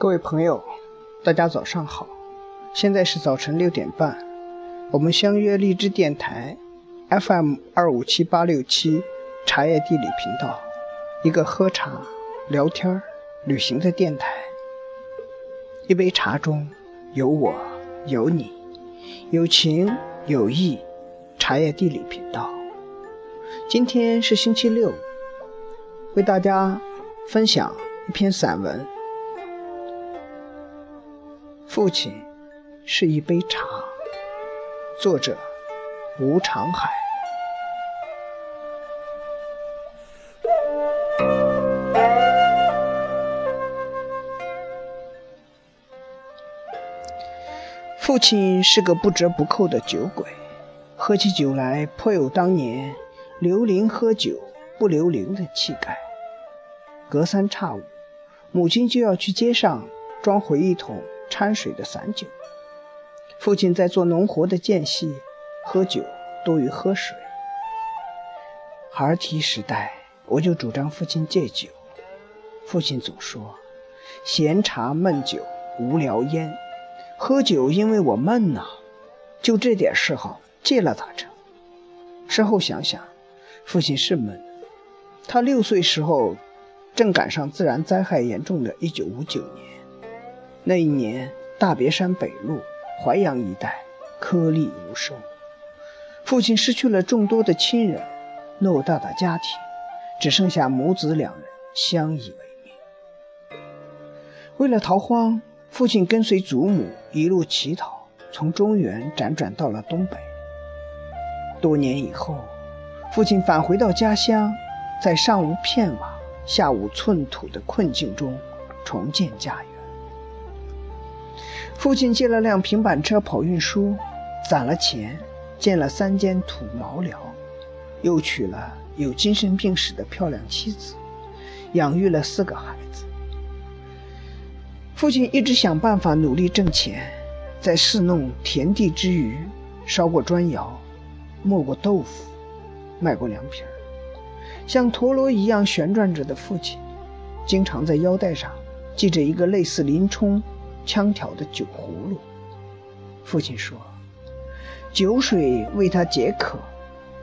各位朋友，大家早上好，现在是早晨六点半，我们相约荔枝电台 FM 二五七八六七茶叶地理频道，一个喝茶、聊天、旅行的电台。一杯茶中有我，有你，有情有义，茶叶地理频道。今天是星期六，为大家分享一篇散文。父亲是一杯茶，作者吴长海。父亲是个不折不扣的酒鬼，喝起酒来颇有当年刘伶喝酒不留灵的气概。隔三差五，母亲就要去街上装回一桶掺水的散酒。父亲在做农活的间隙，喝酒多于喝水。孩提时代，我就主张父亲戒酒。父亲总说：“闲茶闷酒无聊烟。”喝酒，因为我闷呐，就这点嗜好，戒了咋成？事后想想，父亲是闷。他六岁时候，正赶上自然灾害严重的1959年。那一年，大别山北路、淮阳一带颗粒无收，父亲失去了众多的亲人，偌大的家庭，只剩下母子两人相依为命。为了逃荒。父亲跟随祖母一路乞讨，从中原辗转到了东北。多年以后，父亲返回到家乡，在上无片瓦、下无寸土的困境中重建家园。父亲借了辆平板车跑运输，攒了钱，建了三间土茅寮，又娶了有精神病史的漂亮妻子，养育了四个孩子。父亲一直想办法努力挣钱，在侍弄田地之余，烧过砖窑，磨过豆腐，卖过凉皮儿。像陀螺一样旋转着的父亲，经常在腰带上系着一个类似林冲枪挑的酒葫芦。父亲说：“酒水为他解渴、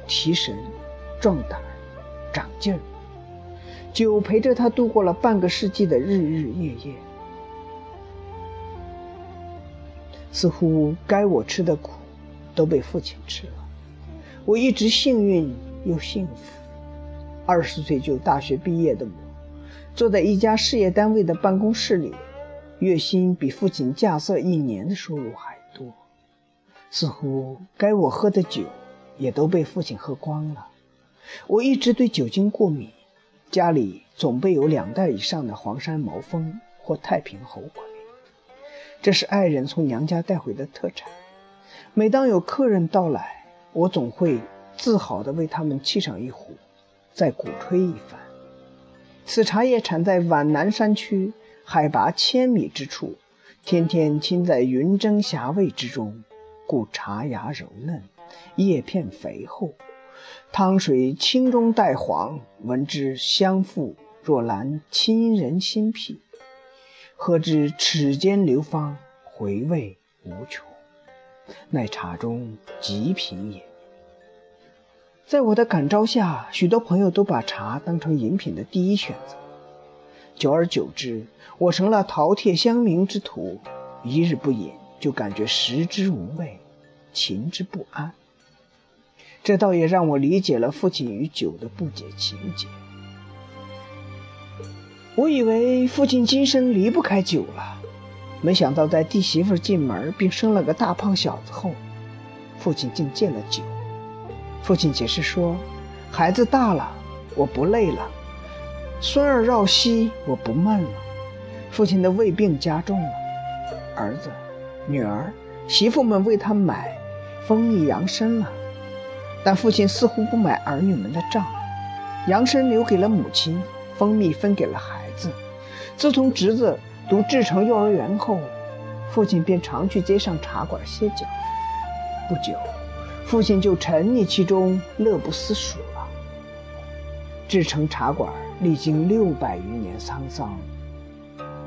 提神、壮胆、长劲儿。酒陪着他度过了半个世纪的日日夜夜。”似乎该我吃的苦，都被父亲吃了。我一直幸运又幸福。二十岁就大学毕业的我，坐在一家事业单位的办公室里，月薪比父亲架设一年的收入还多。似乎该我喝的酒，也都被父亲喝光了。我一直对酒精过敏，家里总备有两袋以上的黄山毛峰或太平猴魁。这是爱人从娘家带回的特产。每当有客人到来，我总会自豪地为他们沏上一壶，再鼓吹一番。此茶叶产在皖南山区，海拔千米之处，天天浸在云蒸霞蔚之中，故茶芽柔嫩，叶片肥厚，汤水清中带黄，闻之香馥若兰，沁人心脾。喝之齿间流芳，回味无穷，乃茶中极品也。在我的感召下，许多朋友都把茶当成饮品的第一选择。久而久之，我成了饕餮乡民之徒，一日不饮就感觉食之无味，寝之不安。这倒也让我理解了父亲与酒的不解情结。我以为父亲今生离不开酒了，没想到在弟媳妇进门并生了个大胖小子后，父亲竟戒了酒。父亲解释说：“孩子大了，我不累了；孙儿绕膝，我不闷了。”父亲的胃病加重了，儿子、女儿、媳妇们为他买蜂蜜养参了，但父亲似乎不买儿女们的账，养参留给了母亲，蜂蜜分给了孩子。自从侄子读志诚幼儿园后，父亲便常去街上茶馆歇脚。不久，父亲就沉溺其中，乐不思蜀了。志成茶馆历经六百余年沧桑，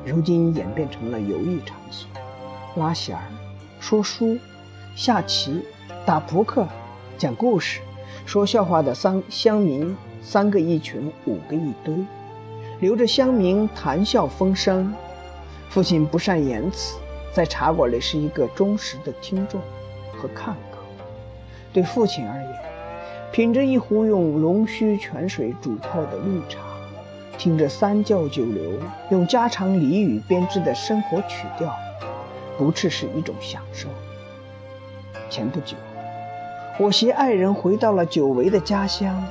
如今演变成了游艺场所，拉弦儿、说书、下棋、打扑克、讲故事、说笑话的三乡民三个一群，五个一堆，留着乡民谈笑风生。父亲不善言辞，在茶馆里是一个忠实的听众和看客。对父亲而言，品着一壶用龙须泉水煮泡的绿茶。听着三教九流用家常俚语编织的生活曲调，不啻是一种享受。前不久，我携爱人回到了久违的家乡，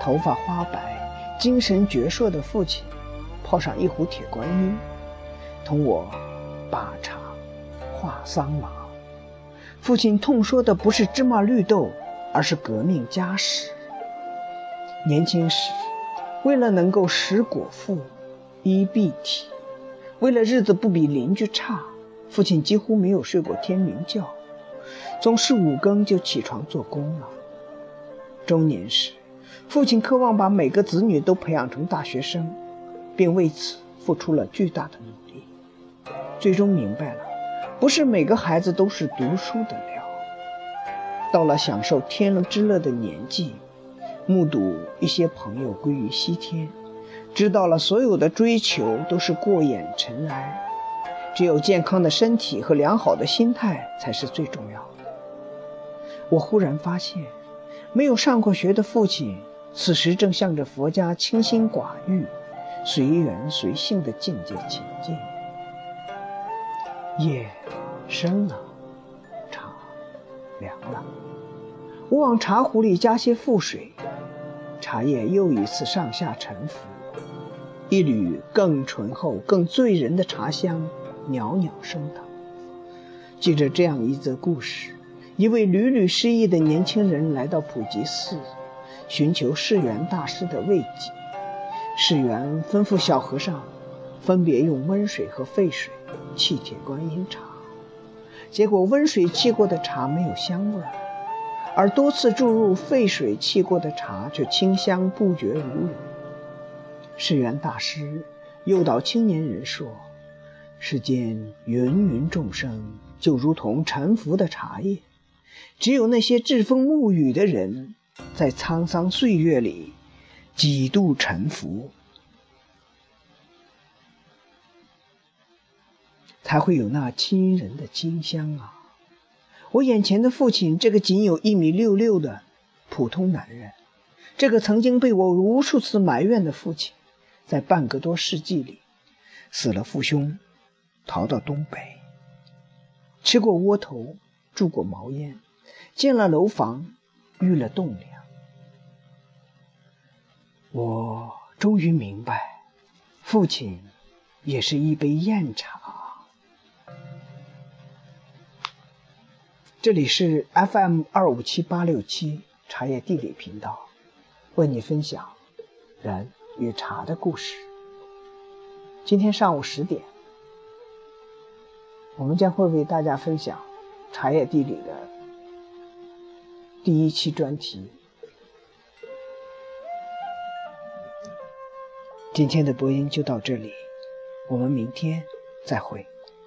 头发花白、精神矍铄的父亲泡上一壶铁观音，同我把茶话桑麻。父亲痛说的不是芝麻绿豆，而是革命家史。年轻时。为了能够食果腹、衣蔽体，为了日子不比邻居差，父亲几乎没有睡过天明觉，总是五更就起床做工了。中年时，父亲渴望把每个子女都培养成大学生，并为此付出了巨大的努力。最终明白了，不是每个孩子都是读书的料。到了享受天伦之乐的年纪。目睹一些朋友归于西天，知道了所有的追求都是过眼尘埃，只有健康的身体和良好的心态才是最重要的。我忽然发现，没有上过学的父亲，此时正向着佛家清心寡欲、随缘随性的境界前进。夜深了，茶凉了，我往茶壶里加些沸水。茶叶又一次上下沉浮，一缕更醇厚、更醉人的茶香袅袅升腾。记着这样一则故事：一位屡屡失意的年轻人来到普吉寺，寻求释源大师的慰藉。释源吩咐小和尚分别用温水和沸水沏铁观音茶，结果温水沏过的茶没有香味儿。而多次注入沸水沏过的茶，却清香不绝如缕。释源大师诱导青年人说：“世间芸芸众生，就如同沉浮的茶叶，只有那些栉风沐雨的人，在沧桑岁月里几度沉浮，才会有那亲人的清香啊。”我眼前的父亲，这个仅有一米六六的普通男人，这个曾经被我无数次埋怨的父亲，在半个多世纪里，死了父兄，逃到东北，吃过窝头，住过茅烟，建了楼房，遇了栋梁。我终于明白，父亲也是一杯酽茶。这里是 FM 二五七八六七茶叶地理频道，为你分享人与茶的故事。今天上午十点，我们将会为大家分享茶叶地理的第一期专题。今天的播音就到这里，我们明天再会。